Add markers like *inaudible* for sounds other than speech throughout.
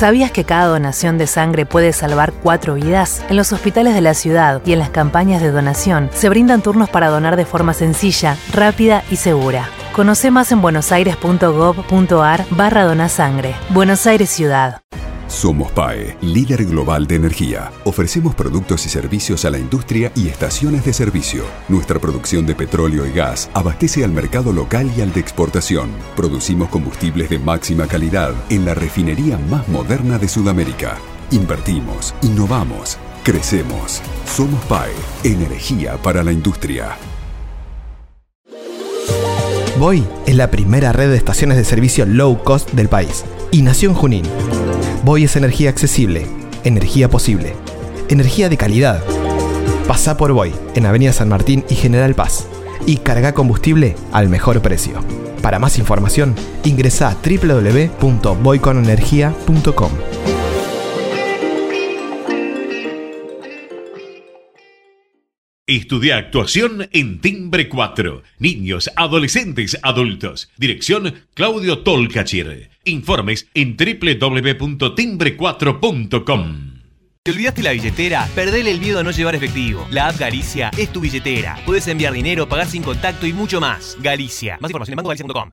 ¿Sabías que cada donación de sangre puede salvar cuatro vidas? En los hospitales de la ciudad y en las campañas de donación se brindan turnos para donar de forma sencilla, rápida y segura. Conoce más en buenosaires.gov.ar barra donasangre. Buenos Aires Ciudad. Somos PAE, líder global de energía. Ofrecemos productos y servicios a la industria y estaciones de servicio. Nuestra producción de petróleo y gas abastece al mercado local y al de exportación. Producimos combustibles de máxima calidad en la refinería más moderna de Sudamérica. Invertimos, innovamos, crecemos. Somos PAE, energía para la industria. Voy es la primera red de estaciones de servicio low cost del país y nació en Junín. Voy es energía accesible, energía posible, energía de calidad. Pasa por Voy en Avenida San Martín y General Paz y carga combustible al mejor precio. Para más información, ingresa a www.voyconenergia.com. Estudia actuación en Timbre 4. Niños, adolescentes, adultos. Dirección Claudio Tolcachir. Informes en www.timbre4.com. ¿Te olvidaste la billetera? Perdele el miedo a no llevar efectivo. La app Galicia es tu billetera. Puedes enviar dinero, pagar sin contacto y mucho más. Galicia. Más información en bancogalicia.com.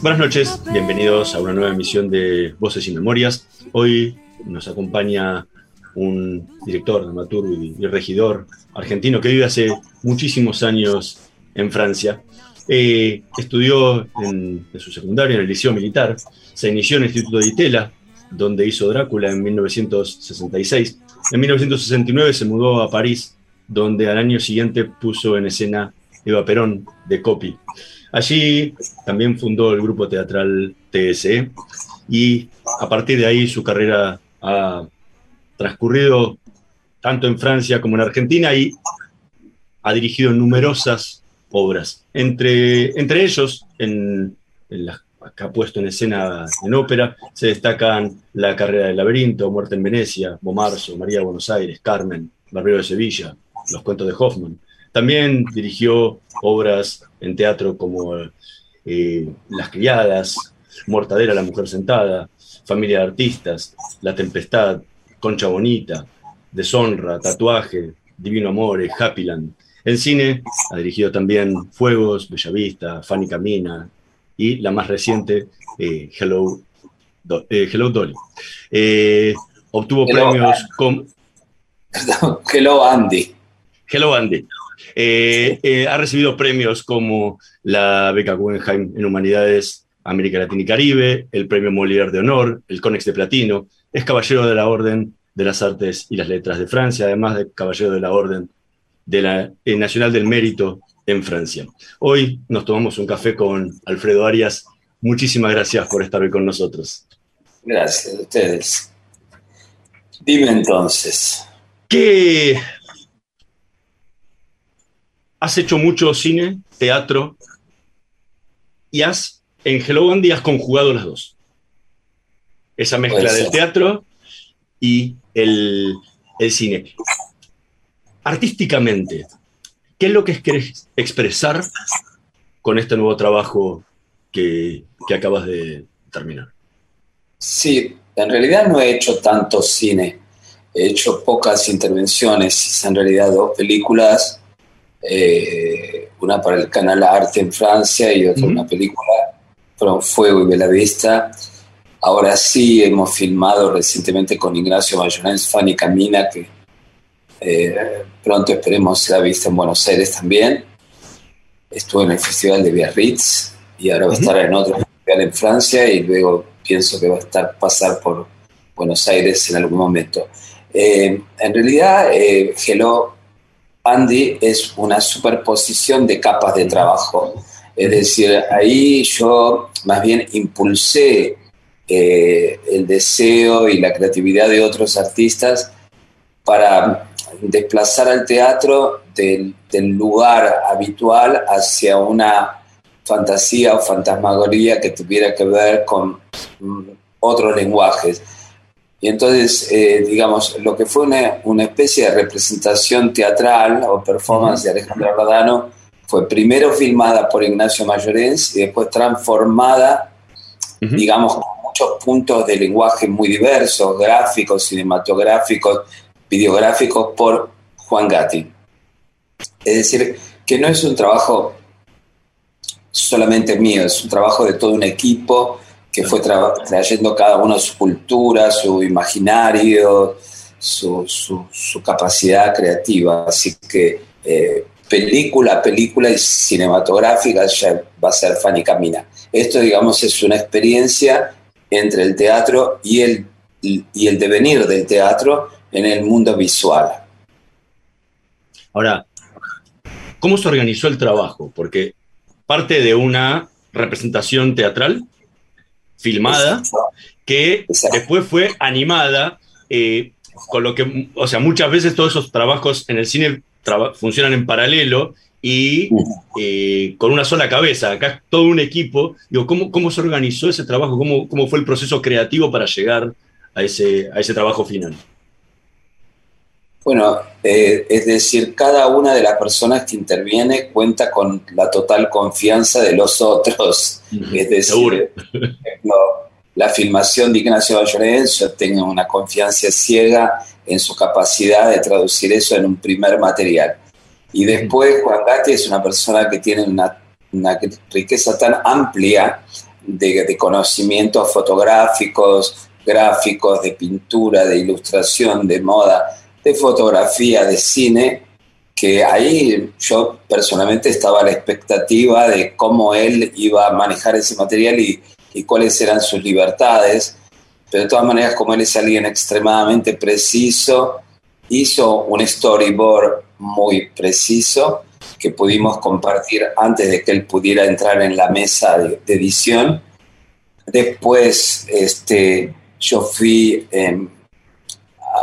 Buenas noches, bienvenidos a una nueva emisión de Voces y Memorias. Hoy nos acompaña un director, dramaturgo y, regidor argentino que vive hace muchísimos años en Francia. Eh, estudió en, su secundario en el Liceo Militar, se inició en el Instituto de Itela, donde hizo Drácula en 1966. En 1969 se mudó a París, donde al año siguiente puso en escena Eva Perón de Copy. Allí también fundó el grupo teatral TSE y a partir de ahí su carrera ha transcurrido tanto en Francia como en Argentina y ha dirigido numerosas obras. Entre, entre ellos, en, en las que ha puesto en escena en ópera, se destacan La carrera del laberinto, Muerte en Venecia, Bomarzo, María de Buenos Aires, Carmen, Barbero de Sevilla, Los cuentos de Hoffman. También dirigió obras en teatro como eh, Las criadas, Mortadera, la mujer sentada, Familia de artistas, La tempestad, Concha bonita, Deshonra, Tatuaje, Divino Amore, Happyland. En cine ha dirigido también Fuegos, Bellavista, Fanny Camina y la más reciente, eh, Hello, Do- eh, Hello Dolly. Eh, obtuvo Hello, premios como... *laughs* Hello, Andy. Hello Andy. Eh, eh, ha recibido premios como la beca Guggenheim en Humanidades América Latina y Caribe, el premio Molière de Honor, el Conex de Platino, es caballero de la Orden de las Artes y las Letras de Francia, además de caballero de la Orden de la, eh, Nacional del Mérito en Francia. Hoy nos tomamos un café con Alfredo Arias. Muchísimas gracias por estar hoy con nosotros. Gracias a ustedes. Dime entonces. ¿Qué has hecho mucho cine, teatro y has en Hello Andy has conjugado las dos. Esa mezcla Puede del teatro y el, el cine. Artísticamente, ¿qué es lo que querés expresar con este nuevo trabajo que, que acabas de terminar? Sí, en realidad no he hecho tanto cine. He hecho pocas intervenciones. En realidad dos películas. Eh, una para el canal Arte en Francia y otra una película Fueron Fuego y Belavista. Ahora sí hemos filmado recientemente con Ignacio Bayonés, Fanny Camina, que eh, pronto esperemos sea vista en Buenos Aires también. Estuvo en el Festival de Biarritz y ahora va a estar en otro festival en Francia y luego pienso que va a estar pasar por Buenos Aires en algún momento. Eh, en realidad, eh, Hello Andy es una superposición de capas de trabajo. Es decir, ahí yo más bien impulsé eh, el deseo y la creatividad de otros artistas para desplazar al teatro del, lugar habitual hacia una fantasía o fantasmagoría que tuviera que ver con mm, otros lenguajes. Y entonces, eh, digamos, lo que fue una, especie de representación teatral o performance de Alejandro Rodano fue primero filmada por Ignacio Mayorens y después transformada, digamos, con muchos puntos de lenguaje muy diversos, gráficos, cinematográficos, videográficos, por Juan Gatti. Es decir, que no es un trabajo solamente mío, es un trabajo de todo un equipo que fue trayendo cada uno su cultura, su imaginario, su, capacidad creativa. Así que eh, película, película y cinematográfica ya va a ser Fanny Camina. Esto, digamos, es una experiencia entre el teatro y el, y el devenir del teatro en el mundo visual. Ahora, ¿cómo se organizó el trabajo? Porque parte de una representación teatral filmada que después fue animada, eh, con lo que, o sea, muchas veces todos esos trabajos en el cine funcionan en paralelo y eh, con una sola cabeza. Acá todo un equipo. Digo, ¿cómo, cómo se organizó ese trabajo? ¿Cómo, ¿Cómo fue el proceso creativo para llegar a ese, a ese trabajo final? Bueno, eh, es decir, cada una de las personas que interviene cuenta con la total confianza de los otros. Es decir, por ejemplo, la filmación de Ignacio Bayonet, yo tengo una confianza ciega en su capacidad de traducir eso en un primer material. Y después Juan Gatti es una persona que tiene una, riqueza tan amplia de, de conocimientos fotográficos, gráficos, de pintura, de ilustración, de moda, de fotografía, de cine, que ahí yo personalmente estaba a la expectativa de cómo él iba a manejar ese material y, cuáles eran sus libertades. Pero de todas maneras, como él es alguien extremadamente preciso, hizo un storyboard muy preciso que pudimos compartir antes de que él pudiera entrar en la mesa de, edición. Después este, yo fui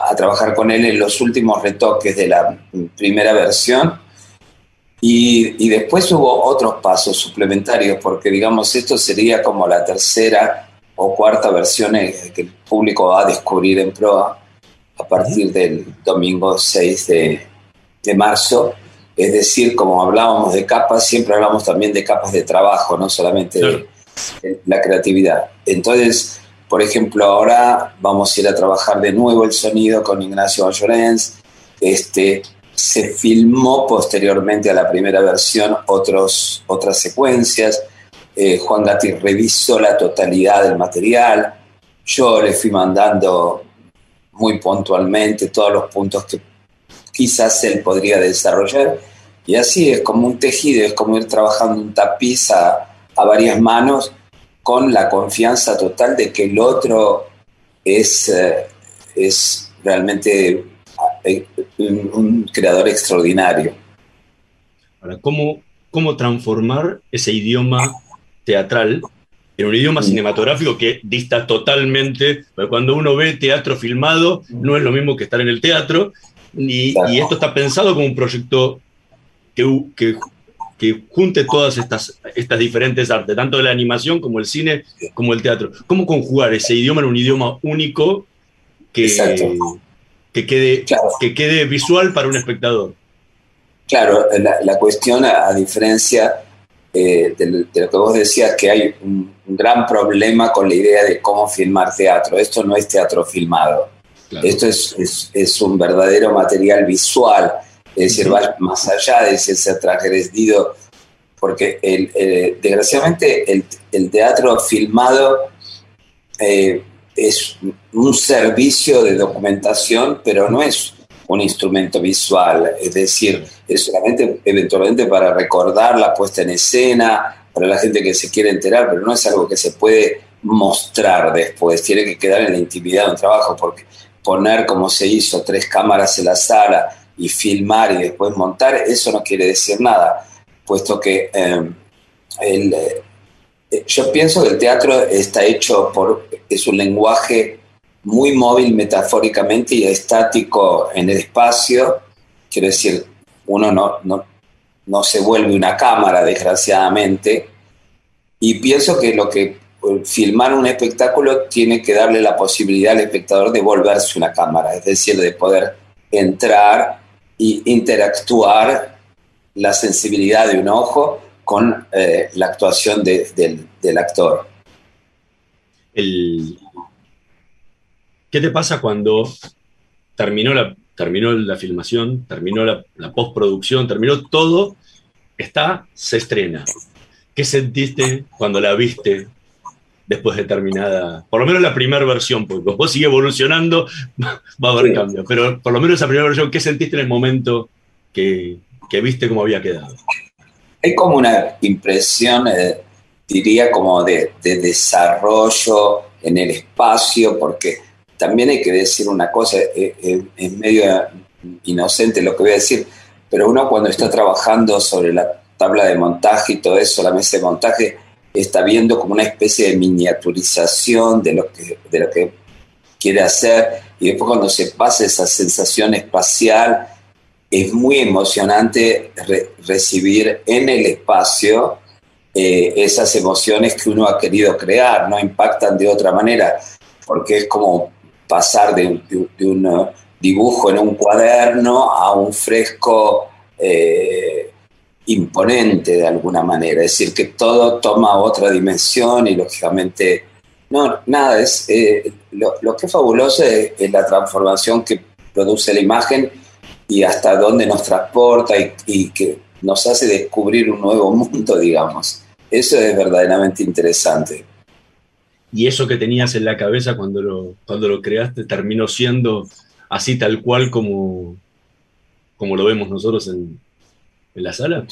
a trabajar con él en los últimos retoques de la primera versión. Y, después hubo otros pasos suplementarios, porque digamos, esto sería como la tercera o cuarta versión que el público va a descubrir en proa a partir del domingo 6 de, de marzo. Es decir, como hablábamos de capas, siempre hablamos también de capas de trabajo, no solamente de, la creatividad. Entonces, por ejemplo, ahora vamos a ir a trabajar de nuevo el sonido con Ignacio Llorens. Este, se filmó posteriormente a la primera versión otros, otras secuencias. Eh, Juan Gatti revisó la totalidad del material. Yo le fui mandando muy puntualmente todos los puntos que quizás él podría desarrollar. Y así es como un tejido, es como ir trabajando un tapiz a, a varias manos con la confianza total de que el otro es, eh, es realmente eh, un, creador extraordinario. Ahora, ¿cómo, ¿cómo transformar ese idioma teatral en un idioma mm. cinematográfico que dista totalmente, cuando uno ve teatro filmado, no es lo mismo que estar en el teatro, y, y esto está pensado como un proyecto que, que que junte todas estas, estas diferentes artes, tanto de la animación como el cine, como el teatro. ¿Cómo conjugar ese idioma en un idioma único que, que, quede, que quede visual para un espectador? Claro, la, cuestión, a, diferencia eh, de, lo que vos decías, que hay un, gran problema con la idea de cómo filmar teatro. Esto no es teatro filmado. Esto es, es, es, un verdadero material visual es decir, va más allá de ese transgredido, porque el, desgraciadamente el, teatro filmado eh, es un servicio de documentación, pero no es un instrumento visual, es decir, es solamente eventualmente para recordar la puesta en escena, para la gente que se quiere enterar, pero no es algo que se puede mostrar después, tiene que quedar en la intimidad de un trabajo, porque poner como se hizo tres cámaras en la sala, y filmar y después montar, eso no quiere decir nada, puesto que eh, eh, yo pienso que el teatro está hecho por, es un lenguaje muy móvil metafóricamente y estático en el espacio, quiero decir, uno no, no, no se vuelve una cámara, desgraciadamente, y pienso que lo que filmar un espectáculo tiene que darle la posibilidad al espectador de volverse una cámara, es decir, de poder entrar e interactuar la sensibilidad de un ojo con eh, la actuación del, actor. ¿Qué te pasa cuando terminó la, terminó la filmación, terminó la postproducción, terminó todo, está, se estrena? ¿Qué sentiste cuando la viste después de terminada, por lo menos la primera versión, porque vos sigue evolucionando, *laughs* va a haber cambios, pero por lo menos esa primera versión, ¿qué sentiste en el momento que, que viste cómo había quedado? Hay como una impresión, eh, diría, como de, de, desarrollo en el espacio, porque también hay que decir una cosa, eh, eh, es medio inocente lo que voy a decir, pero uno cuando está trabajando sobre la tabla de montaje y todo eso, la mesa de montaje, está viendo como una especie de miniaturización de lo que, de lo que quiere hacer. Y después cuando se pasa esa sensación espacial es muy emocionante recibir en el espacio eh, esas emociones que uno ha querido crear, no impactan de otra manera, porque es como pasar de, un dibujo en un cuaderno a un fresco eh, imponente de alguna manera, es decir, que todo toma otra dimensión y lógicamente, no, nada, es, eh, lo, que es fabuloso es, la transformación que produce la imagen y hasta dónde nos transporta y, que nos hace descubrir un nuevo mundo, *laughs* digamos. Eso es verdaderamente interesante. Y eso que tenías en la cabeza cuando lo, cuando lo creaste terminó siendo así tal cual como, como lo vemos nosotros en, en la sala?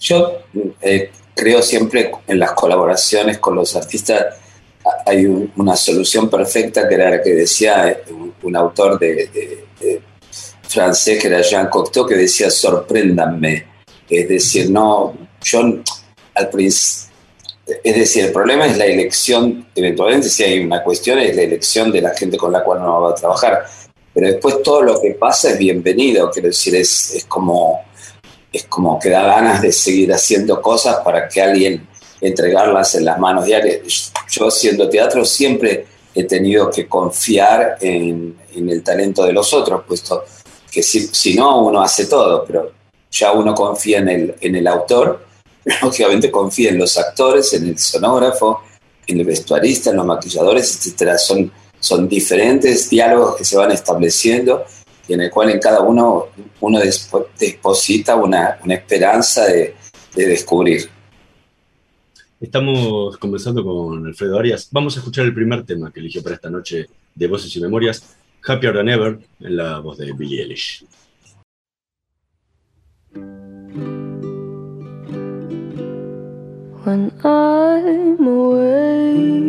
Yo eh, creo siempre en las colaboraciones con los artistas. Hay una solución perfecta que era la que decía eh, un, autor de, francés, que era Jean Cocteau, que decía sorpréndanme. Es decir, no, yo al principio. Es decir, el problema es la elección, eventualmente si hay una cuestión, es la elección de la gente con la cual uno va a trabajar. Pero después todo lo que pasa es bienvenido, quiero decir, es, es como es como que da ganas de seguir haciendo cosas para que alguien entregarlas en las manos diarias. Yo siendo teatro siempre he tenido que confiar en, el talento de los otros, puesto que si, no uno hace todo, pero ya uno confía en el, en el autor, *laughs* lógicamente confía en los actores, en el sonógrafo, en el vestuarista, en los maquilladores, etc. Son, son diferentes diálogos que se van estableciendo en el cual en cada uno uno deposita una, una esperanza de, de, descubrir. Estamos conversando con Alfredo Arias. Vamos a escuchar el primer tema que eligió para esta noche de Voces y Memorias, Happier Than Ever, en la voz de Billie Eilish. When I'm away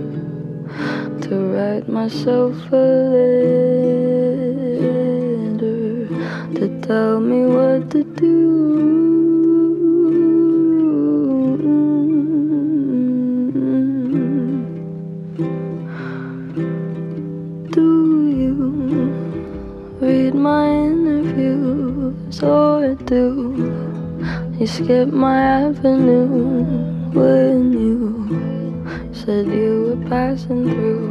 to write myself a letter to tell me what to do. Do you read my interviews or do? You skipped my avenue when you said you were passing through.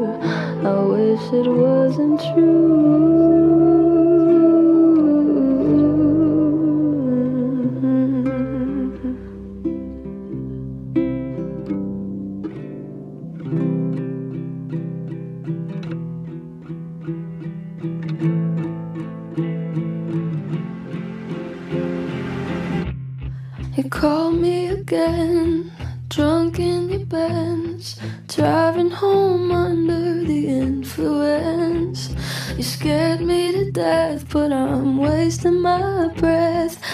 Wish it wasn't true.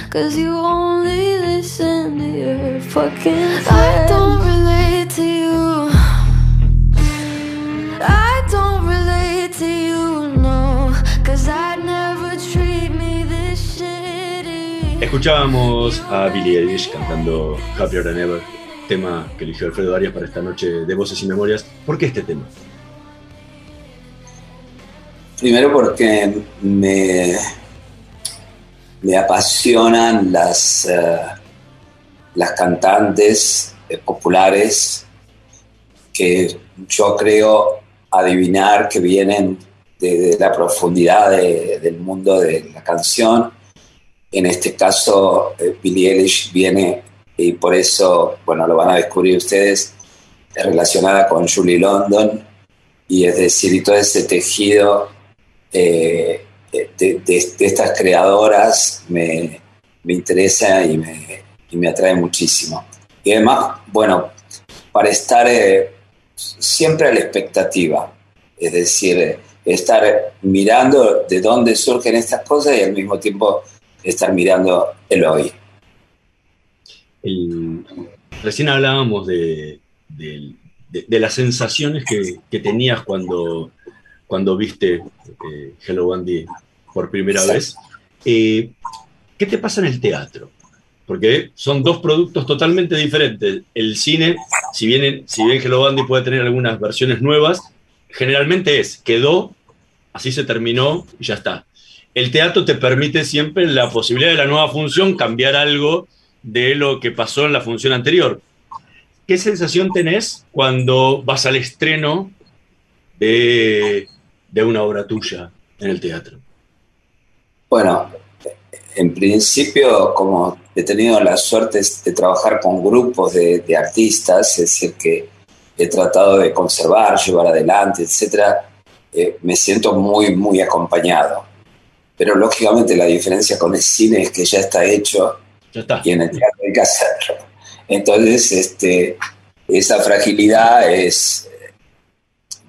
Cause you only listen to your fucking friends. I don't relate to you. I don't relate to you, no. Cause I'd never treat me this shitty. Escuchábamos a Billie Eilish cantando Happier Than Ever, tema que eligió Alfredo Arias para esta noche de Voces y Memorias. ¿Por qué este tema? Primero porque me, me apasionan las, eh, las cantantes eh, populares que yo creo adivinar que vienen de, la profundidad de- del mundo de la canción. En este caso, eh, Billie Eilish viene, y por eso, bueno, lo van a descubrir ustedes, es relacionada con Julie London, y es decir, y todo ese tejido eh, de, estas creadoras me, me interesa y me, me atrae muchísimo. Y además, bueno, para estar eh, siempre a la expectativa, es decir, estar mirando de dónde surgen estas cosas y al mismo tiempo estar mirando el hoy. Recién hablábamos de- de las sensaciones que, que tenías cuando, cuando viste eh, Hello Andy por primera vez. Eh, ¿Qué te pasa en el teatro? Porque son dos productos totalmente diferentes. El cine, si bien, si bien Hello Andy puede tener algunas versiones nuevas, generalmente es, quedó, así se terminó y ya está. El teatro te permite siempre la posibilidad de la nueva función cambiar algo de lo que pasó en la función anterior. ¿Qué sensación tenés cuando vas al estreno de, de una obra tuya en el teatro? Bueno, en principio, como he tenido la suerte de trabajar con grupos de, de artistas, es decir, que he tratado de conservar, llevar adelante, etcétera, eh, me siento muy, muy acompañado. Pero lógicamente la diferencia con el cine es que ya está hecho Ya está. y en el teatro hay que hacerlo. Entonces, este, esa fragilidad es,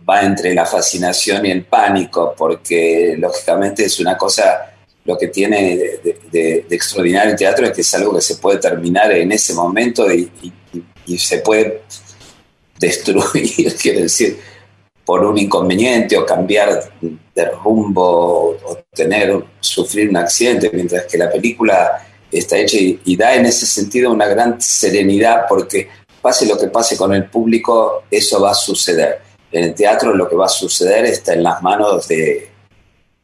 va entre la fascinación y el pánico, porque lógicamente es una cosa, lo que tiene de, extraordinario el teatro es que es algo que se puede terminar en ese momento y se puede destruir, *laughs* quiero decir, por un inconveniente o cambiar de rumbo o tener, sufrir un accidente, mientras que la película está hecha y, y da en ese sentido una gran serenidad porque pase lo que pase con el público, eso va a suceder. En el teatro lo que va a suceder está en las manos de,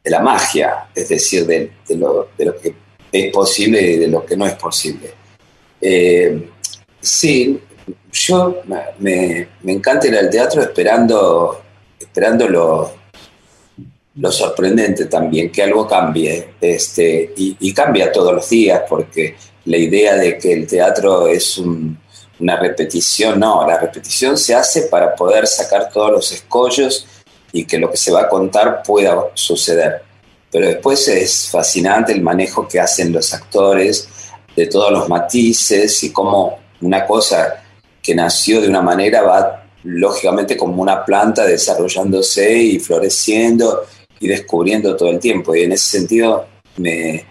de la magia, es decir, de, lo, de lo que es posible y de lo que no es posible. Eh, sí, yo me, me encanta ir al teatro esperando, esperando lo, sorprendente también, que algo cambie, este, y, y cambia todos los días, porque la idea de que el teatro es un- una repetición, no, la repetición se hace para poder sacar todos los escollos y que lo que se va a contar pueda suceder. Pero después es fascinante el manejo que hacen los actores de todos los matices y cómo una cosa que nació de una manera va lógicamente como una planta desarrollándose y floreciendo y descubriendo todo el tiempo. Y en ese sentido me,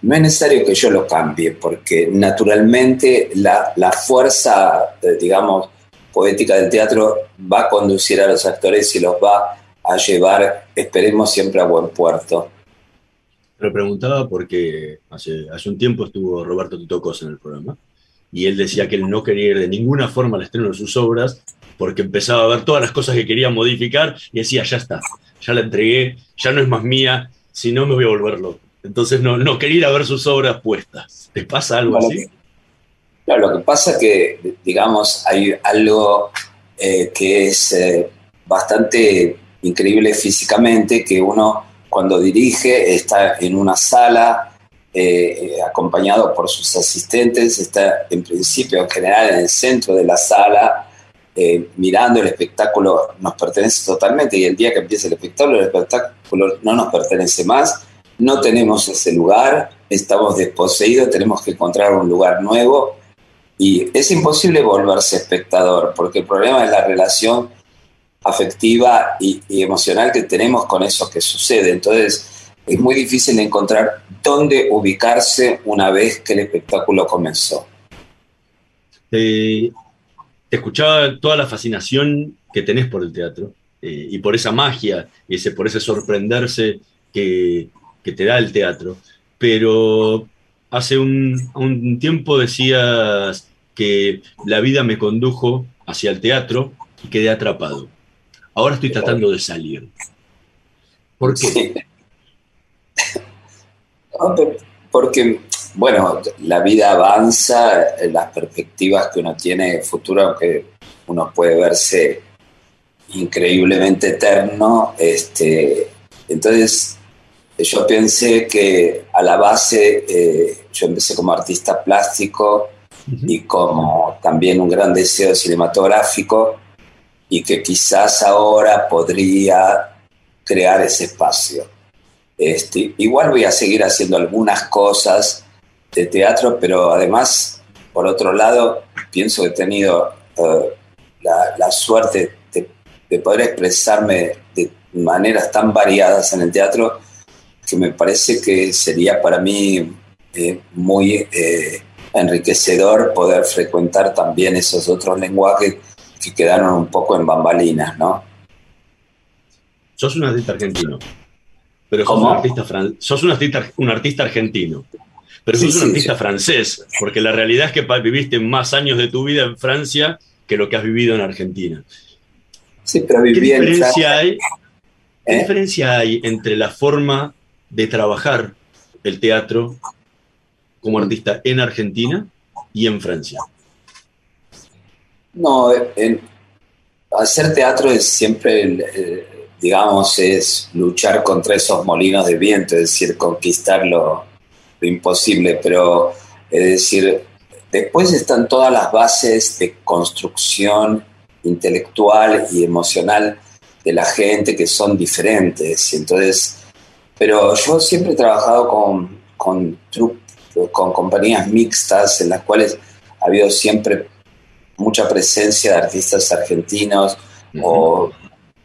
no es necesario que yo lo cambie, porque naturalmente la, la fuerza, eh, digamos, poética del teatro va a conducir a los actores y los va a llevar, esperemos, siempre a buen puerto. Lo preguntaba porque hace, hace un tiempo estuvo Roberto Tito Cosa en el programa y él decía que él no quería ir de ninguna forma al estreno de sus obras porque empezaba a ver todas las cosas que quería modificar y decía, ya está, ya la entregué, ya no es más mía, si no me voy a volver loco. Entonces no, no quería ir a ver sus obras puestas. ¿Te pasa algo así? Claro, lo que pasa es que, digamos, hay algo eh, que es eh, bastante increíble físicamente, que uno cuando dirige está en una sala eh, acompañado por sus asistentes, está en principio en general en el centro de la sala, mirando el espectáculo, nos pertenece totalmente y el día que empieza el espectáculo, el espectáculo no nos pertenece más, no tenemos ese lugar, estamos desposeídos, tenemos que encontrar un lugar nuevo y es imposible volverse espectador, porque el problema es la relación afectiva y, emocional que tenemos con eso que sucede. Entonces, es muy difícil encontrar dónde ubicarse una vez que el espectáculo comenzó. te escuchaba toda la fascinación que tenés por el teatro eh, y por esa magia, y por ese sorprenderse que te da el teatro. Pero hace un, tiempo decías que la vida me condujo hacia el teatro y quedé atrapado. Ahora estoy tratando de salir. ¿Por qué? Porque, bueno, la vida avanza, las perspectivas que uno tiene futuro, aunque uno puede verse increíblemente eterno, este, entonces yo pensé que a la base, eh, yo empecé como artista plástico y como también un gran deseo cinematográfico y que quizás ahora podría crear ese espacio. Este, igual voy a seguir haciendo algunas cosas de teatro, pero además, por otro lado, pienso que he tenido eh, la, suerte de poder expresarme de maneras tan variadas en el teatro que me parece que sería para mí eh, muy eh, enriquecedor poder frecuentar también esos otros lenguajes que quedaron un poco en bambalinas, ¿no? Sos un artista argentino, pero sos, un artista, sos un, artista, un artista argentino, pero sos un artista francés, porque la realidad es que viviste más años de tu vida en Francia que lo que has vivido en Argentina. Sí, pero viví ¿Qué diferencia hay? ¿Qué ¿Eh? diferencia hay entre la forma de trabajar el teatro como artista en Argentina y en Francia? No, hacer teatro es siempre, digamos, es luchar contra esos molinos de viento, es decir, conquistar lo, imposible, pero es decir, después están todas las bases de construcción intelectual y emocional de la gente que son diferentes. Entonces, pero yo siempre he trabajado con, con, con compañías mixtas en las cuales ha habido siempre mucha presencia de artistas argentinos o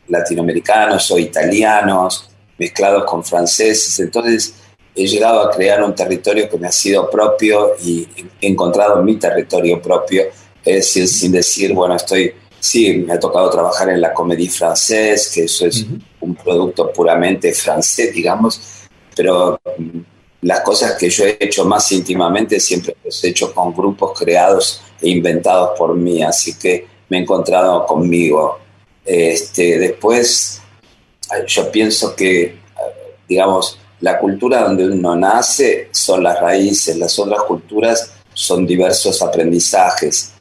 latinoamericanos o italianos mezclados con franceses. Entonces he llegado a crear un territorio que me ha sido propio y he encontrado mi territorio propio. Es decir, sin decir, bueno, estoy Sí, me ha tocado trabajar en la comédie francés, que eso es un producto puramente francés, digamos, pero mm, las cosas que yo he hecho más íntimamente siempre las he hecho con grupos creados e inventados por mí, así que me he encontrado conmigo. Este, después, yo pienso que, digamos, la cultura donde uno nace son las raíces, las otras culturas son diversos aprendizajes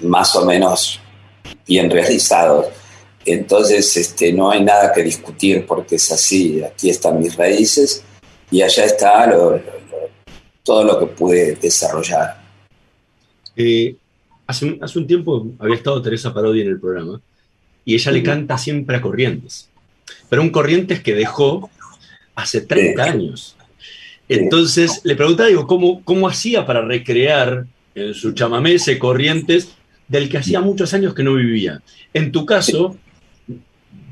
más o menos bien realizados. Entonces, este, no hay nada que discutir porque es así. Aquí están mis raíces y allá está todo lo que pude desarrollar. Eh, hace, un, hace, un, tiempo había estado Teresa Parodi en el programa y ella le canta siempre a Corrientes, pero un Corrientes que dejó hace 30 años. Entonces le preguntaba, digo, ¿cómo, cómo hacía para recrear en su chamamé ese Corrientes del que hacía muchos años que no vivía. En tu caso,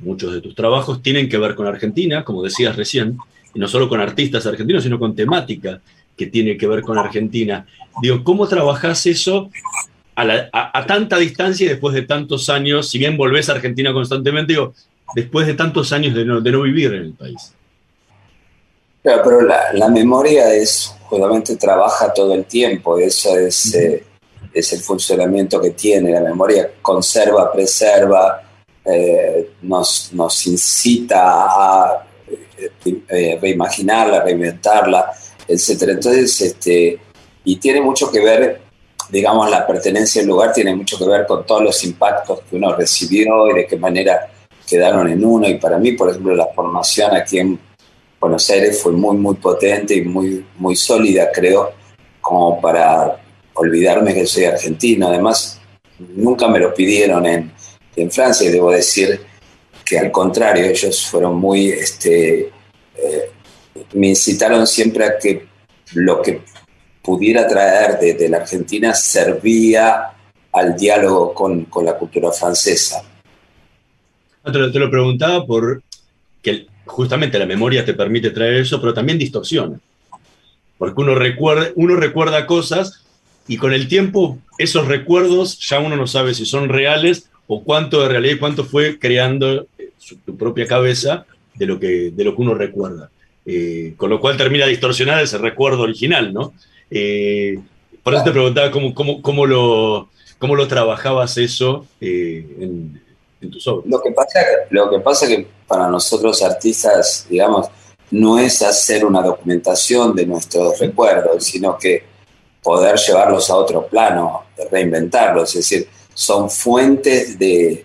muchos de tus trabajos tienen que ver con Argentina, como decías recién, no solo con artistas argentinos, sino con temática que tiene que ver con Argentina. Digo, ¿cómo trabajás eso a, tanta distancia y después de tantos años, si bien volvés a Argentina constantemente, digo, después de tantos años de no, vivir en el país? pero la, memoria es, justamente trabaja todo el tiempo, eso es, eh, es el funcionamiento que tiene, la memoria conserva, preserva, eh, nos, nos, incita a eh, reimaginarla, reinventarla, etc. Entonces, este, y tiene mucho que ver digamos, la pertenencia al lugar tiene mucho que ver con todos los impactos que uno recibió y de qué manera quedaron en uno. Y para mí, por ejemplo, la formación aquí en Buenos Aires fue muy, muy potente y muy, muy sólida, creo, como para olvidarme que soy argentino. Además, nunca me lo pidieron en, en Francia y debo decir que al contrario, ellos fueron muy, este, eh, me incitaron siempre a que lo que pudiera traer de, la Argentina servía al diálogo con, la cultura francesa. Te lo, te lo preguntaba por que justamente la memoria te permite traer eso, pero también distorsiona. Porque uno recuerda, uno recuerda cosas y con el tiempo esos recuerdos ya uno no sabe si son reales o cuánto de realidad y cuánto fue creando eh, tu propia cabeza de lo que, de lo que uno recuerda. Eh, con lo cual termina distorsionado ese recuerdo original, ¿no? Eh, por eso te preguntaba cómo, cómo, cómo, lo, cómo lo trabajabas eso eh, en, tus obras. Lo que, pasa, lo que pasa que para nosotros artistas, digamos, no es hacer una documentación de nuestros recuerdos, sino que poder llevarlos a otro plano, reinventarlos, es decir, son fuentes de,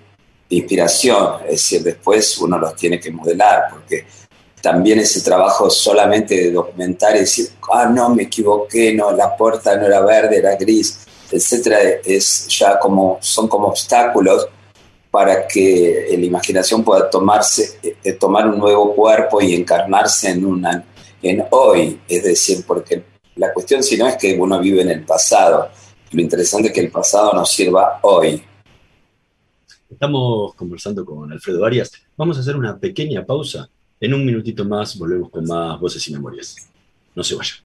de inspiración, es decir, después uno los tiene que modelar, porque también ese trabajo solamente de documentar y decir, ah, no, me equivoqué, no, la puerta no era verde, era gris, etcétera, es ya como, son como obstáculos para que la imaginación pueda tomarse, eh, tomar un nuevo cuerpo y encarnarse en, una, en hoy. Es decir, porque la cuestión si no es que uno vive en el pasado, lo interesante es que el pasado nos sirva hoy. Estamos conversando con Alfredo Arias. Vamos a hacer una pequeña pausa en un minutito más volvemos con más voces y memorias. No se vayan.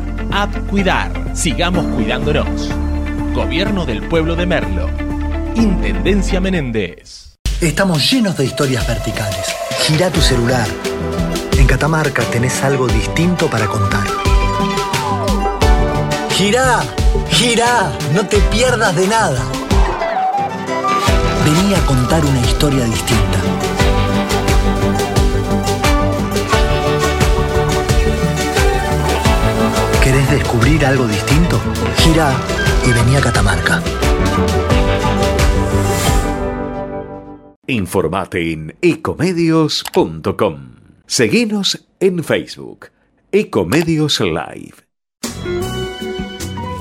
App Cuidar. Sigamos cuidándonos. Gobierno del Pueblo de Merlo. Intendencia Menéndez. Estamos llenos de historias verticales. Gira tu celular. En Catamarca tenés algo distinto para contar. Gira, gira, no te pierdas de nada. Vení a contar una historia distinta. ¿Querés descubrir algo distinto? Gira y vení a Catamarca. Informate en ecomedios.com. Seguinos en Facebook. Ecomedios Live.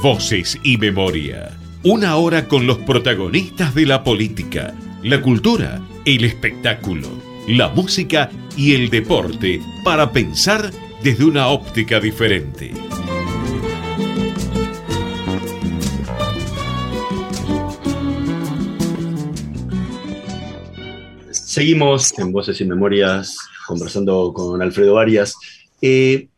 Voces y memoria. Una hora con los protagonistas de la política, la cultura, el espectáculo, la música y el deporte para pensar desde una óptica diferente. Seguimos en Voces y Memorias conversando con Alfredo Arias. Eh,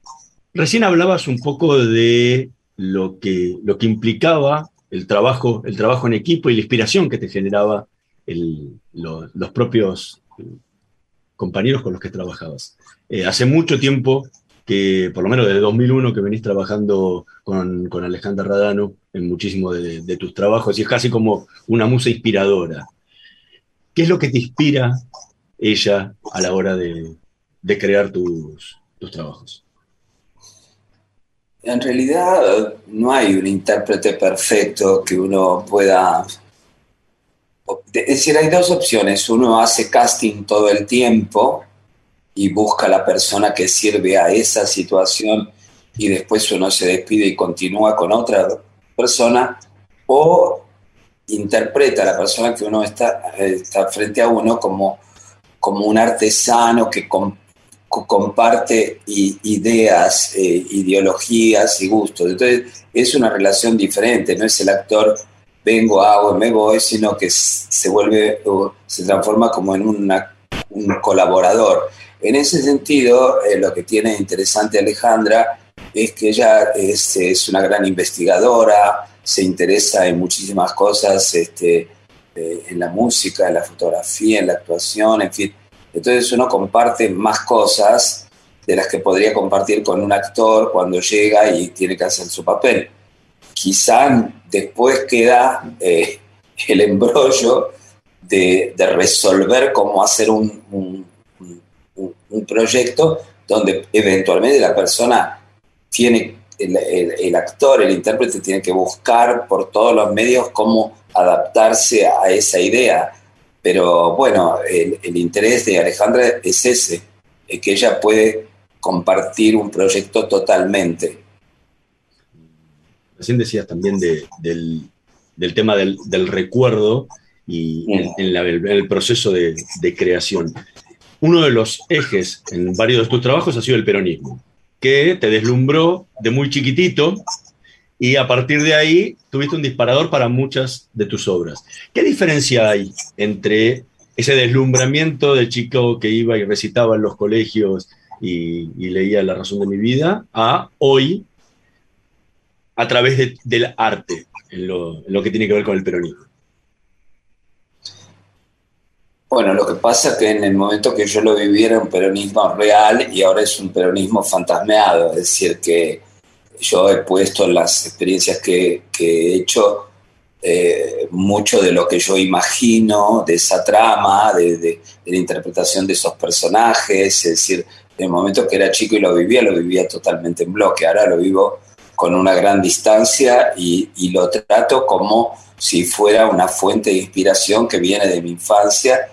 recién hablabas un poco de lo que, lo que implicaba el trabajo, el trabajo en equipo y la inspiración que te generaba los propios compañeros con los que trabajabas. Eh, hace mucho tiempo que, por lo menos desde 2001, que venís trabajando con, Alejandra Radano en muchísimos de, de, tus trabajos y es casi como una musa inspiradora. ¿Qué es lo que te inspira ella a la hora de, crear tus, tus trabajos? En realidad no hay un intérprete perfecto que uno pueda... Es decir, hay dos opciones. Uno hace casting todo el tiempo y busca la persona que sirve a esa situación y después uno se despide y continúa con otra persona o interpreta a la persona que uno está, está frente a uno como, como un artesano que comparte ideas, eh, ideologías y gustos. Entonces es una relación diferente, no es el actor vengo, hago, me voy, sino que se vuelve, se transforma como en un colaborador. En ese sentido, eh, lo que tiene interesante Alejandra es que ella es, una gran investigadora, se interesa en muchísimas cosas, este, eh, en la música, en la fotografía, en la actuación, en fin. Entonces uno comparte más cosas de las que podría compartir con un actor cuando llega y tiene que hacer su papel. Quizá después queda eh, *laughs* el embrollo de, resolver cómo hacer un un proyecto donde eventualmente la persona tiene, el, actor, el intérprete tiene que buscar por todos los medios cómo adaptarse a esa idea. Pero bueno, el, interés de Alejandra es ese, es que ella puede compartir un proyecto totalmente. Recién decías también del, tema del, recuerdo y mm. en, el, proceso de, de, creación uno de los ejes en varios de tus trabajos ha sido el peronismo, que te deslumbró de muy chiquitito y a partir de ahí tuviste un disparador para muchas de tus obras. ¿Qué diferencia hay entre ese deslumbramiento del chico que iba y recitaba en los colegios y, leía La razón de mi vida a hoy a través del arte, en lo que tiene que ver con el peronismo? Bueno, lo que pasa es que en el momento que yo lo viví era un peronismo real y ahora es un peronismo fantasmeado, es decir, que yo he puesto en las experiencias que, he hecho eh, mucho de lo que yo imagino de esa trama, de, la interpretación de esos personajes, es decir, en el momento que era chico y lo vivía, lo vivía totalmente en bloque, ahora lo vivo con una gran distancia y lo trato como si fuera una fuente de inspiración que viene de mi infancia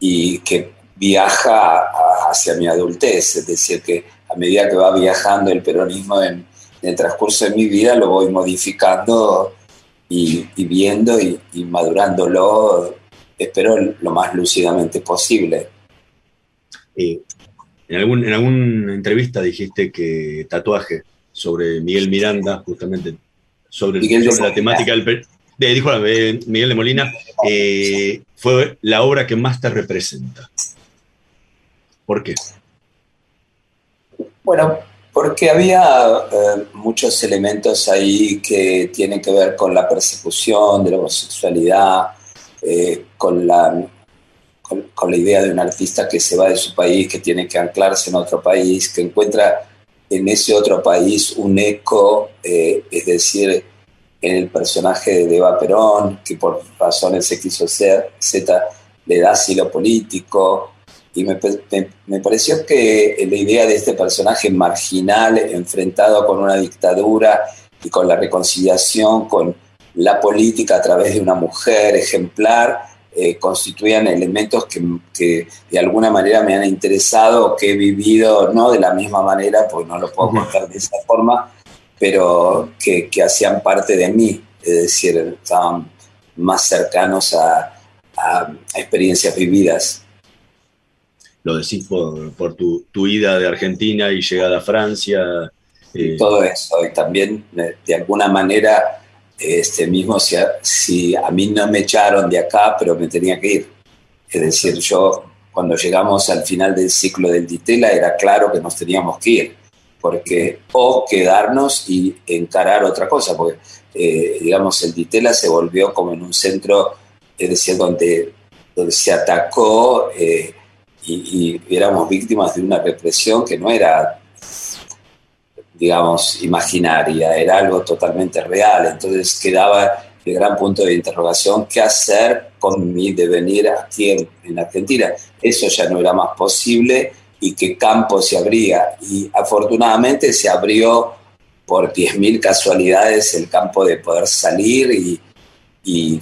y que viaja hacia mi adultez, es decir, que a medida que va viajando el peronismo en, el transcurso de mi vida, lo voy modificando y, viendo y, madurándolo, espero, lo más lúcidamente posible. en, algún, en alguna entrevista dijiste que tatuaje sobre Miguel Miranda, justamente sobre, la temática del, dijo Miguel de Molina, eh, fue la obra que más te representa. ¿Por qué? Bueno, porque había eh, muchos elementos ahí que tienen que ver con la persecución de la homosexualidad, eh, con, la, con, la idea de un artista que se va de su país, que tiene que anclarse en otro país, que encuentra en ese otro país un eco, es decir, en el personaje de Eva Perón, que por razones se quiso ser, Z le da asilo político, y me, me, pareció que la idea de este personaje marginal enfrentado con una dictadura y con la reconciliación con la política a través de una mujer ejemplar, eh, constituían elementos que, que, de alguna manera me han interesado, que he vivido, no de la misma manera, pues no lo puedo contar de esa forma, pero que, que hacían parte de mí, es decir, estaban más cercanos a, a, experiencias vividas. Lo decís por, por tu, tu, ida de Argentina y llegada a Francia. Eh. Todo eso, y también de alguna manera, este mismo si a, si a mí no me echaron de acá, pero me tenía que ir. Es decir, yo cuando llegamos al final del ciclo del Ditela era claro que nos teníamos que ir porque o quedarnos y encarar otra cosa, porque eh, digamos el Ditela se volvió como en un centro, es decir, donde, donde se atacó eh, y, éramos víctimas de una represión que no era, digamos, imaginaria, era algo totalmente real, entonces quedaba el gran punto de interrogación, ¿qué hacer con mi devenir aquí en, en Argentina? Eso ya no era más posible y qué campo se abría. Y afortunadamente se abrió por 10.000 casualidades el campo de poder salir y, y,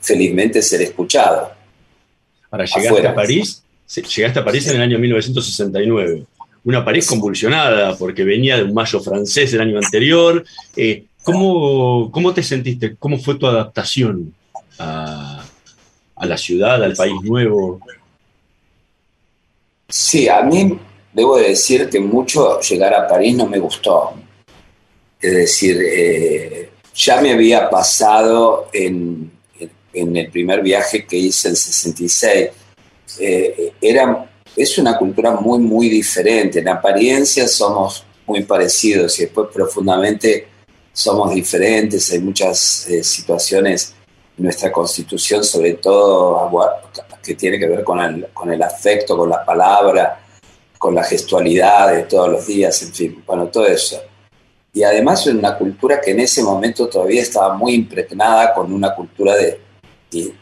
felizmente ser escuchado. Ahora, llegaste a París, llegaste a París en el año 1969. Una París convulsionada porque venía de un mayo francés el año anterior. Eh, ¿cómo, ¿Cómo te sentiste? ¿Cómo fue tu adaptación a, a la ciudad, al país nuevo? Sí, a mí debo decir que mucho llegar a París no me gustó. Es decir, eh, ya me había pasado en, en, el primer viaje que hice en 66. Eh, era, es una cultura muy, muy diferente. En apariencia somos muy parecidos y después profundamente somos diferentes. Hay muchas eh, situaciones nuestra constitución, sobre todo que tiene que ver con el, con el afecto, con la palabra, con la gestualidad de todos los días, en fin, bueno, todo eso. Y además en una cultura que en ese momento todavía estaba muy impregnada con una cultura de,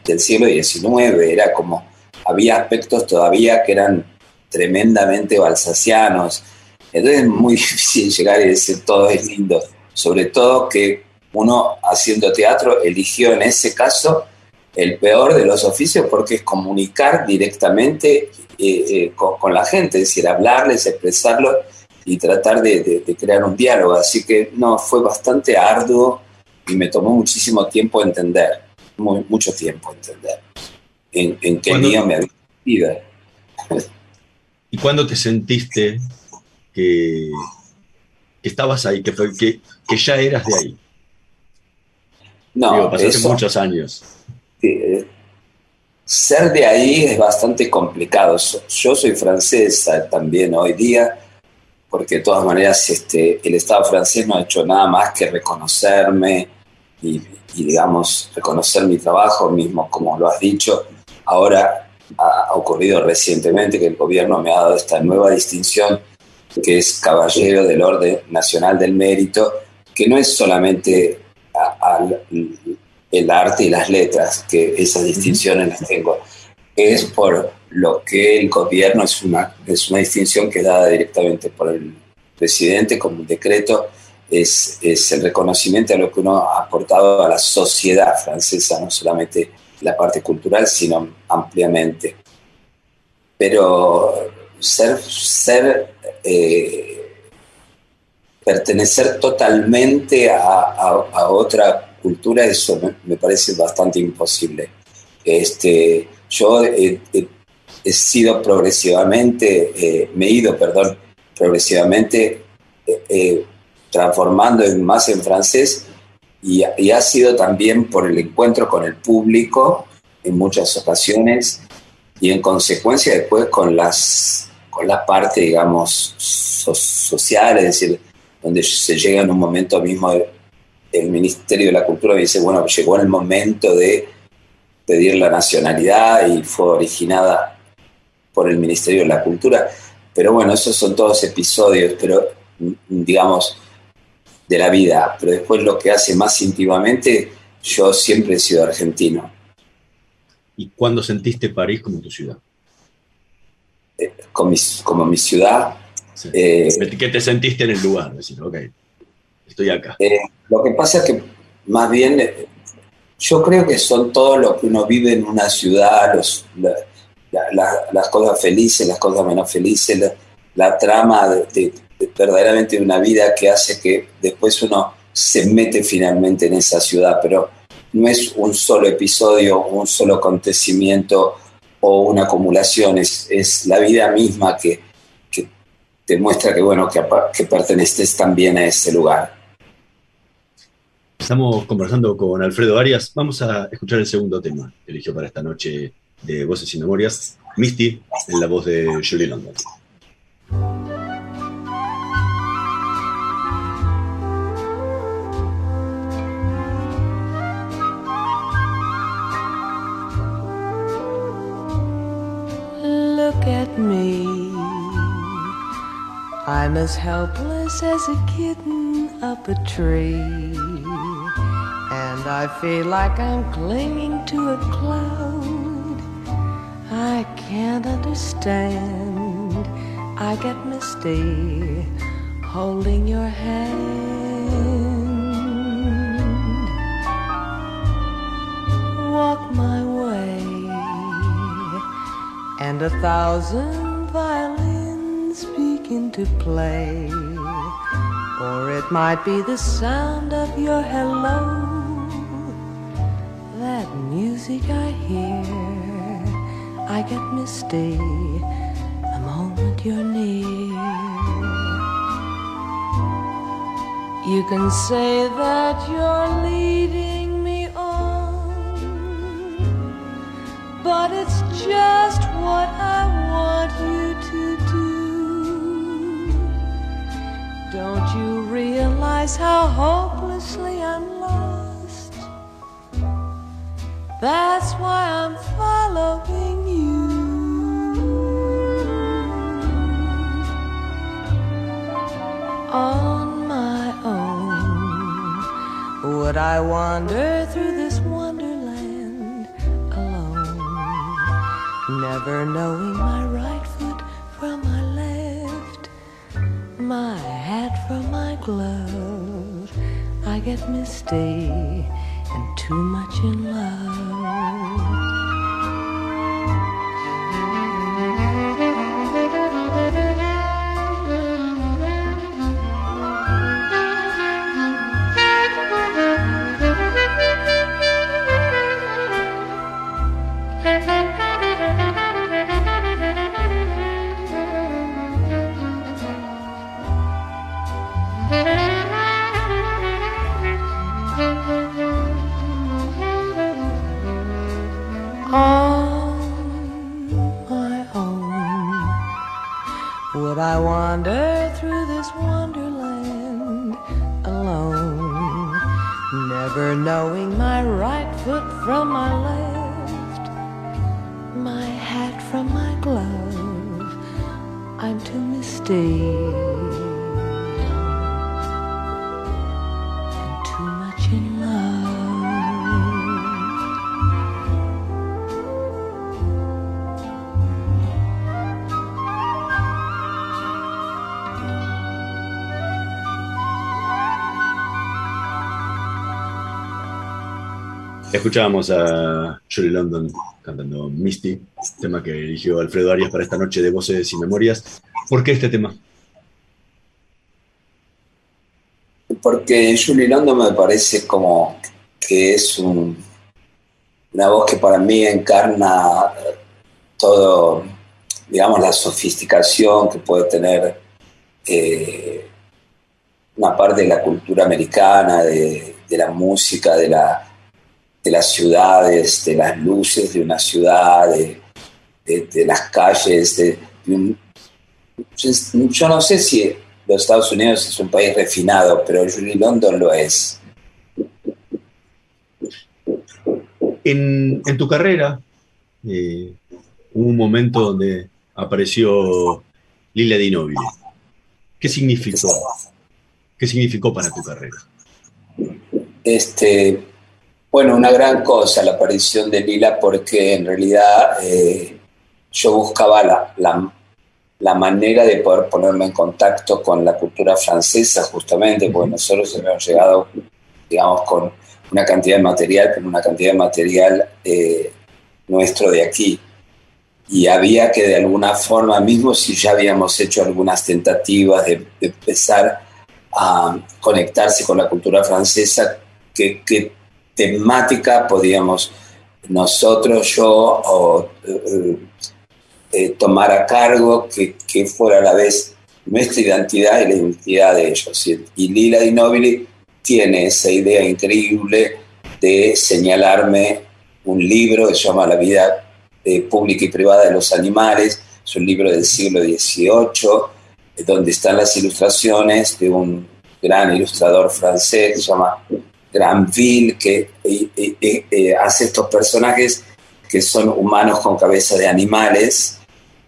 del siglo XIX, era como, había aspectos todavía que eran tremendamente balsacianos, entonces es muy *laughs* difícil llegar y decir todo es lindo, sobre todo que uno haciendo teatro eligió en ese caso el peor de los oficios porque es comunicar directamente eh, eh, con, la gente, es decir, hablarles, expresarlo y tratar de, crear un diálogo. Así que no, fue bastante arduo y me tomó muchísimo tiempo entender, mucho tiempo entender en, qué día me había metido. ¿Y cuándo te sentiste que, estabas ahí, que, que, que ya eras de ahí? No, pasaste muchos años. Eh, ser de ahí es bastante complicado. Yo soy francesa también hoy día, porque de todas maneras este, el Estado francés no ha hecho nada más que reconocerme y, digamos, reconocer mi trabajo mismo, como lo has dicho. Ahora ha, ocurrido recientemente que el gobierno me ha dado esta nueva distinción, que es Caballero del Orden Nacional del Mérito, que no es solamente al el arte y las letras, que esas distinciones las tengo, es por lo que el gobierno es una, es una distinción que es dada directamente por el presidente como un decreto, es, es el reconocimiento a lo que uno ha aportado a la sociedad francesa, no solamente la parte cultural, sino ampliamente. Pero ser, ser eh, pertenecer totalmente a, a, a otra cultura eso me, parece bastante imposible. Este, yo he, sido progresivamente, eh, me he ido, perdón, progresivamente eh, eh, transformando más en francés y, ha sido también por el encuentro con el público en muchas ocasiones y en consecuencia después con las con la parte, digamos, social, es decir, donde se llega en un momento mismo de, el Ministerio de la Cultura me dice, bueno, llegó el momento de pedir la nacionalidad y fue originada por el Ministerio de la Cultura. Pero bueno, esos son todos episodios, pero digamos, de la vida. Pero después lo que hace más íntimamente, yo siempre he sido argentino. ¿Y cuándo sentiste París como tu ciudad? Eh, como, mi, ciudad. Eh, ¿Qué te sentiste en el lugar? Decir, ok, estoy acá. Eh, lo que pasa es que más bien eh, yo creo que son todo lo que uno vive en una ciudad, las cosas felices, las cosas menos felices, la, trama de, verdaderamente de una vida que hace que después uno se mete finalmente en esa ciudad, pero no es un solo episodio, un solo acontecimiento o una acumulación, es, la vida misma que, que te muestra que, bueno, que, que perteneces también a ese lugar. Estamos conversando con Alfredo Arias. Vamos a escuchar el segundo tema que eligió para esta noche de Voces y Memorias, Misty, en la voz de Julie London. Look at me. I'm as helpless as a kitten up a tree. I feel like I'm clinging to a cloud I can't understand. I get misty holding your hand. Walk my way, and a thousand violins begin to play. Or it might be the sound of your hello, music I hear. I get misty the moment you're near. You can say that you're leading me on, but it's just what I want you to do. Don't you realize how hopelessly That's why I'm following you. On my own, would I wander through this wonderland alone, never knowing my right foot from my left, my hat from my glove? I get misty and too much in love. Escuchábamos a Julie London cantando Misty, tema que eligió Alfredo Arias para esta noche de Voces y Memorias. ¿Por qué este tema? Porque Julie London me parece como que es un- una voz que para mí encarna todo, digamos, la sofisticación que puede tener eh, una parte de la cultura americana, de la música, de, la, de las ciudades, de las luces de una ciudad, de, de- de las calles, de, un, yo, yo no sé si los Estados Unidos es un país refinado, pero Julie London lo es. En, en tu carrera, eh, hubo un momento donde apareció Lilia Di. ¿Qué significó? ¿Qué significó para tu carrera? Este, bueno, una gran cosa la aparición de Lila porque en realidad eh, yo buscaba la, la- la manera de poder ponerme en contacto con la cultura francesa justamente, porque nosotros hemos llegado, digamos, con una cantidad de material, pero una cantidad de material eh, nuestro de aquí. Y había que de alguna forma, mismo si ya habíamos hecho algunas tentativas de, de empezar a conectarse con la cultura francesa, qué temática podíamos nosotros, yo, o, eh, eh, tomar a cargo, que, que fuera a la vez nuestra identidad y la identidad de ellos. Y, Lila Di Nobili tiene esa idea increíble de señalarme un libro que se llama La vida eh, pública y privada de los animales, es un libro del siglo XVIII, donde están las ilustraciones de un gran ilustrador francés que se llama Granville, que eh, eh, eh, hace estos personajes que son humanos con cabeza de animales.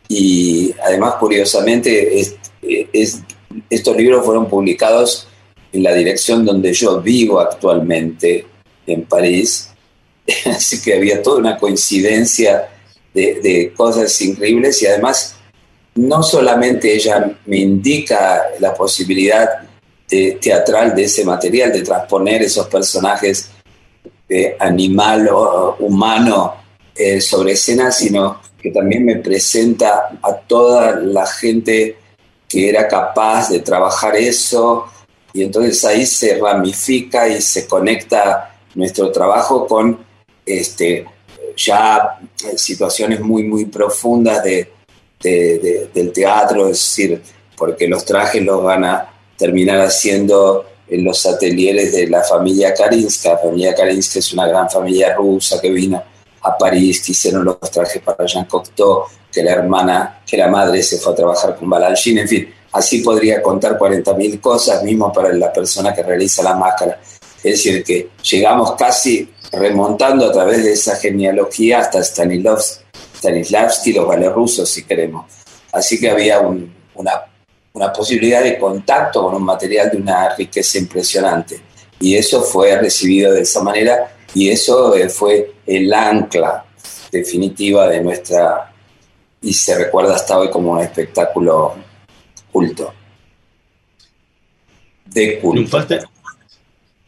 Y además curiosamente es- es- estos libros fueron publicados en la dirección donde yo vivo actualmente, en París, *laughs* así que había toda una coincidencia de, de cosas increíbles. Y además no solamente ella me indica la posibilidad de, teatral de ese material, de transponer esos personajes animal o humano eh, sobre escena, sino que también me presenta a toda la gente que era capaz de trabajar eso. Y entonces ahí se ramifica y se conecta nuestro trabajo con este, ya situaciones muy, muy profundas de, del teatro, es decir, porque los trajes los van a terminar haciendo en los atelieres de la familia Karinsky. La familia Karinsky es una gran familia rusa que vino a París, que hicieron los trajes para Jean Cocteau, que la hermana, que la madre se fue a trabajar con Balanchine, en fin, así podría contar 40.000 cosas, mismo para la persona que realiza la máscara. Es decir, que llegamos casi remontando a través de esa genealogía hasta Stanislavski, los rusos, si queremos. Así que había una, una posibilidad de contacto con un material de una riqueza impresionante. Y eso fue recibido de esa manera y eso eh, fue el ancla definitiva de nuestra, y se recuerda hasta hoy como un espectáculo culto. De culto. Triunfaste,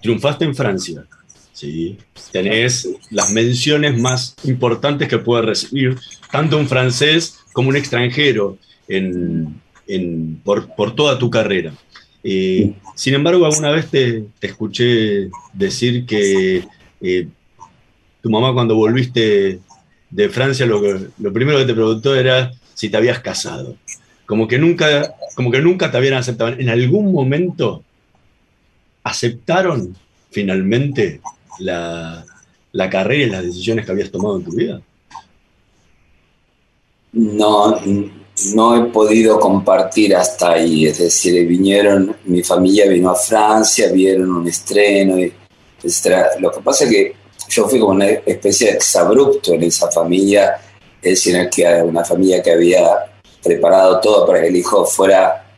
triunfaste en Francia. ¿sí? Tenés las menciones más importantes que puede recibir tanto un francés como un extranjero en, por, toda tu carrera. Eh, sin embargo, alguna vez te, escuché decir que eh, tu mamá cuando volviste de Francia lo, lo primero que te preguntó era si te habías casado. Como que nunca, como que nunca te habían aceptado. ¿En algún momento aceptaron finalmente la, carrera y las decisiones que habías tomado en tu vida? No, no he podido compartir hasta ahí. Es decir, vinieron, mi familia vino a Francia, vieron un estreno, Lo que pasa es que yo fui como una especie de exabrupto en esa familia, es decir, que una familia que había preparado todo para que el hijo fuera,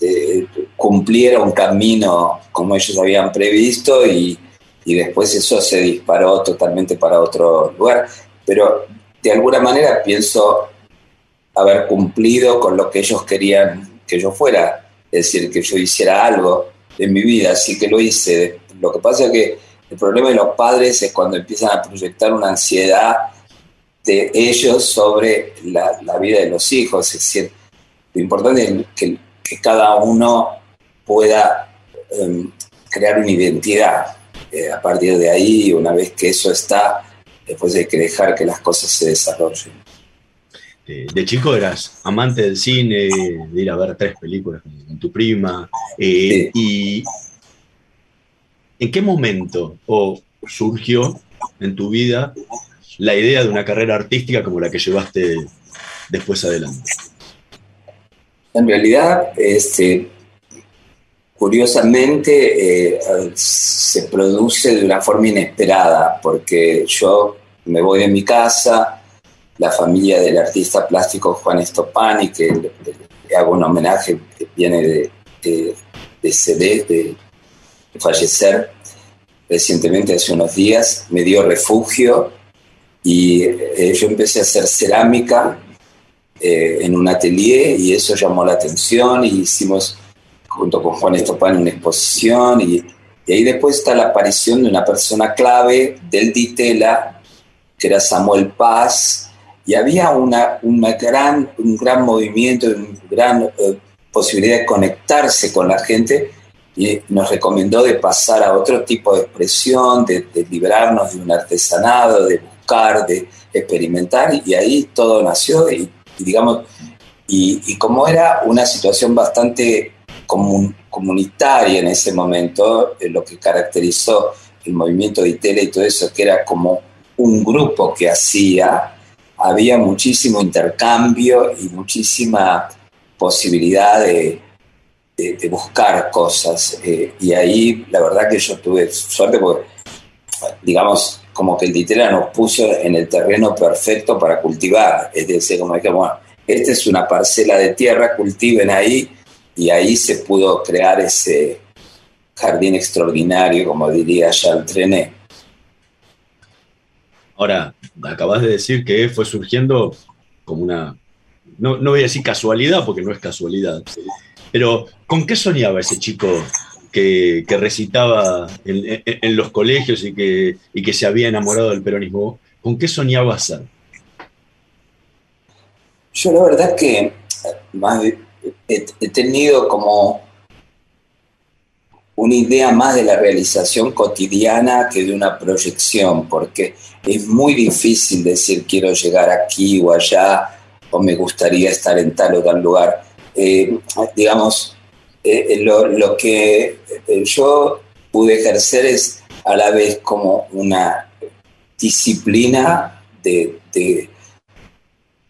eh, cumpliera un camino como ellos habían previsto y, y después eso se disparó totalmente para otro lugar. Pero de alguna manera pienso haber cumplido con lo que ellos querían que yo fuera, es decir, que yo hiciera algo en mi vida, así que lo hice. Lo que pasa es que el problema de los padres es cuando empiezan a proyectar una ansiedad de ellos sobre la, vida de los hijos, es decir, lo importante es que, cada uno pueda em, crear una identidad eh, a partir de ahí, una vez que eso está, después hay que dejar que las cosas se desarrollen. De, chico eras amante del cine, de ir a ver tres películas con, tu prima. Eh, ¿Y en qué momento o surgió en tu vida la idea de una carrera artística como la que llevaste después adelante? En realidad, este, curiosamente eh, se produce de una forma inesperada, porque yo me voy de mi casa, la familia del artista plástico Juan Estopani, que le, hago un homenaje que viene de, de, CD, de, fallecer recientemente hace unos días, me dio refugio y eh, yo empecé a hacer cerámica eh, en un atelier y eso llamó la atención y hicimos junto con Juan Estopani una exposición y, ahí después está la aparición de una persona clave del Ditela, que era Samuel Paz, y había una, una gran, un gran movimiento, una gran eh, posibilidad de conectarse con la gente y nos recomendó de pasar a otro tipo de expresión, de, de librarnos de un artesanado, de buscar, de experimentar y ahí todo nació y, digamos, y, como era una situación bastante comunitaria en ese momento, eh, lo que caracterizó el movimiento de Itela y todo eso, que era como un grupo que hacía, había muchísimo intercambio y muchísima posibilidad de, de, buscar cosas. Eh, y ahí la verdad que yo tuve suerte porque, digamos, como que el Ditela nos puso en el terreno perfecto para cultivar. Es decir, como que, bueno, esta es una parcela de tierra, cultiven ahí y ahí se pudo crear ese jardín extraordinario, como diría Charles Trenet. Ahora, acabas de decir que fue surgiendo como una, no, no voy a decir casualidad porque no es casualidad, pero ¿con qué soñaba ese chico que, recitaba en, los colegios y que, y que se había enamorado del peronismo? ¿Con qué soñaba ser? Yo la verdad que eh, he tenido como una idea más de la realización cotidiana que de una proyección, porque es muy difícil decir quiero llegar aquí o allá o me gustaría estar en tal o tal lugar. Eh, digamos, eh, lo, lo que eh, yo pude ejercer es a la vez como una disciplina de-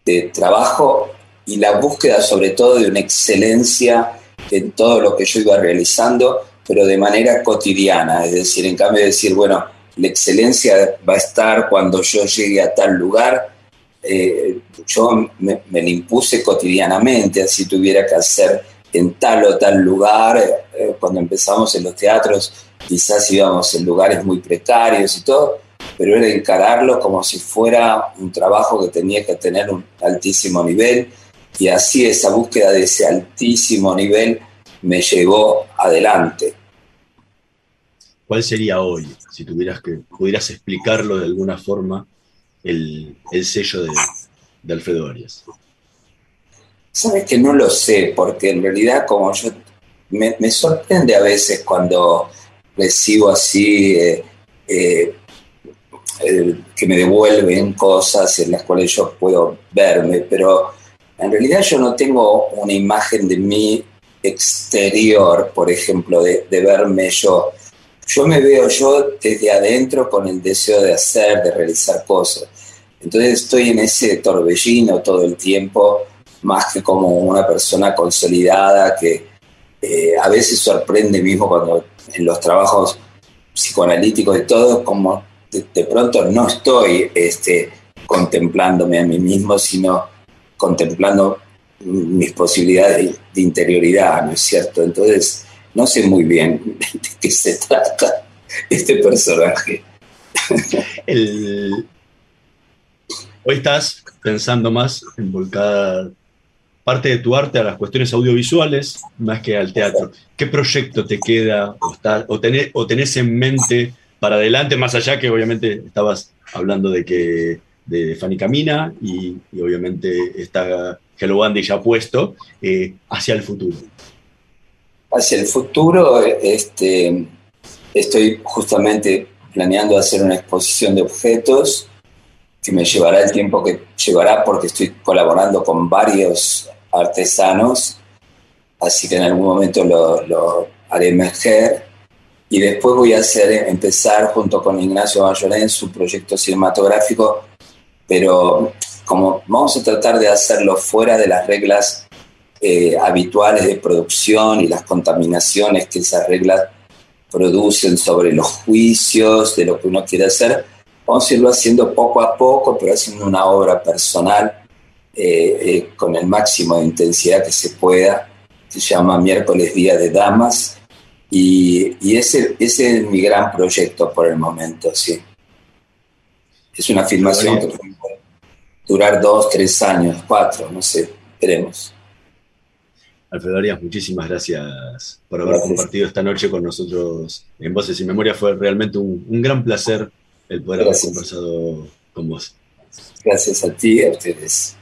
de trabajo y la búsqueda sobre todo de una excelencia en todo lo que yo iba realizando, pero de manera cotidiana, es decir, en cambio de decir, bueno, la excelencia va a estar cuando yo llegue a tal lugar, eh, yo me, me la impuse cotidianamente, así tuviera que hacer en tal o tal lugar, eh, cuando empezamos en los teatros quizás íbamos en lugares muy precarios y todo, pero era encararlo como si fuera un trabajo que tenía que tener un altísimo nivel. Y así esa búsqueda de ese altísimo nivel me llevó adelante. ¿Cuál sería hoy, si tuvieras que, pudieras explicarlo de alguna forma, el, el sello de, de Alfredo Arias? Sabes que no lo sé, porque en realidad como yo me, me sorprende a veces cuando recibo así eh, eh, eh, que me devuelven cosas en las cuales yo puedo verme, pero en realidad yo no tengo una imagen de mí exterior, por ejemplo, de, de verme yo. Yo me veo yo desde adentro con el deseo de hacer, de realizar cosas. Entonces estoy en ese torbellino todo el tiempo, más que como una persona consolidada que eh, a veces sorprende mismo cuando en los trabajos psicoanalíticos y todo, como de, de pronto no estoy este, contemplándome a mí mismo, sino contemplando mis posibilidades de, interioridad, ¿no es cierto? Entonces, no sé muy bien *laughs* de qué se trata este personaje. Hoy estás pensando más en volcar parte de tu arte a las cuestiones audiovisuales más que al teatro. ¿Qué proyecto te queda o, está- o, tenés, o tenés en mente para adelante, más allá que obviamente estabas hablando de que de Fanny Camina y, y obviamente está Hello Andy ya puesto eh, hacia el futuro? Hacia el futuro, este, estoy justamente planeando hacer una exposición de objetos que me llevará el tiempo que llevará porque estoy colaborando con varios artesanos, así que en algún momento lo, lo haré emerger. Y después voy a hacer, empezar junto con Ignacio Mayorén su proyecto cinematográfico, pero como vamos a tratar de hacerlo fuera de las reglas eh, habituales de producción y las contaminaciones que esas reglas producen sobre los juicios de lo que uno quiere hacer, vamos a irlo haciendo poco a poco, pero haciendo una obra personal eh, eh, con el máximo de intensidad que se pueda. Se llama Miércoles Día de Damas y, ese, ese es mi gran proyecto por el momento, sí. Es una filmación que puede durar dos, tres años, cuatro, no sé, veremos. Alfredo Arias, muchísimas gracias por haber Gracias. compartido esta noche con nosotros en Voces y Memoria. Fue realmente un, un gran placer el poder Gracias. haber conversado con vos. Gracias a ti y a ustedes.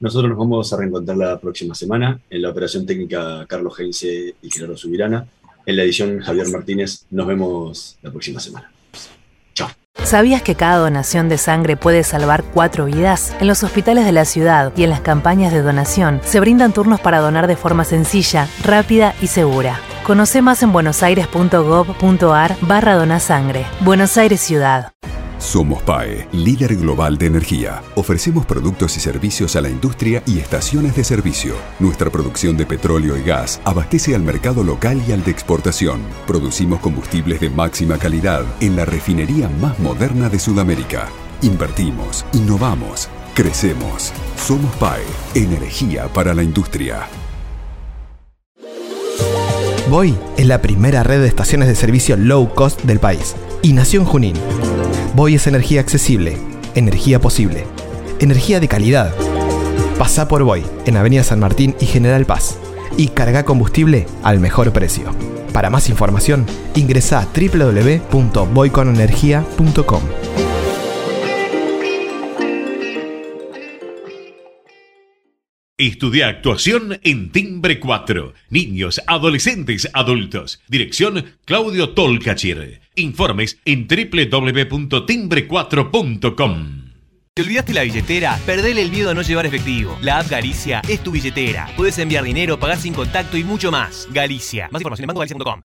Nosotros nos vamos a reencontrar la próxima semana en la operación técnica Carlos Heinze y Gerardo Subirana. En la edición Javier Martínez. Nos vemos la próxima semana. ¿Sabías que cada donación de sangre puede salvar cuatro vidas? En los hospitales de la ciudad y en las campañas de donación se brindan turnos para donar de forma sencilla, rápida y segura. Conoce más en buenosaires.gov.ar barra donasangre. Buenos Aires Ciudad. Somos PAE, líder global de energía. Ofrecemos productos y servicios a la industria y estaciones de servicio. Nuestra producción de petróleo y gas abastece al mercado local y al de exportación. Producimos combustibles de máxima calidad en la refinería más moderna de Sudamérica. Invertimos, innovamos, crecemos. Somos PAE, energía para la industria. Boy es la primera red de estaciones de servicio low cost del país y nació en Junín. Boy es energía accesible, energía posible, energía de calidad, Pasá por Boy, en Avenida San Martín y General Paz. Y carga combustible al mejor precio. Para más información, ingresa a www.boyconenergia.com. Estudia actuación en Timbre 4. Niños, adolescentes, adultos. Dirección Claudio Tolcachir. Informes en www.timbre4.com. ¿Te olvidaste la billetera? Perdele el miedo a no llevar efectivo. La app Galicia es tu billetera. Puedes enviar dinero, pagar sin contacto y mucho más. Galicia. Más información en bancogalicia.com.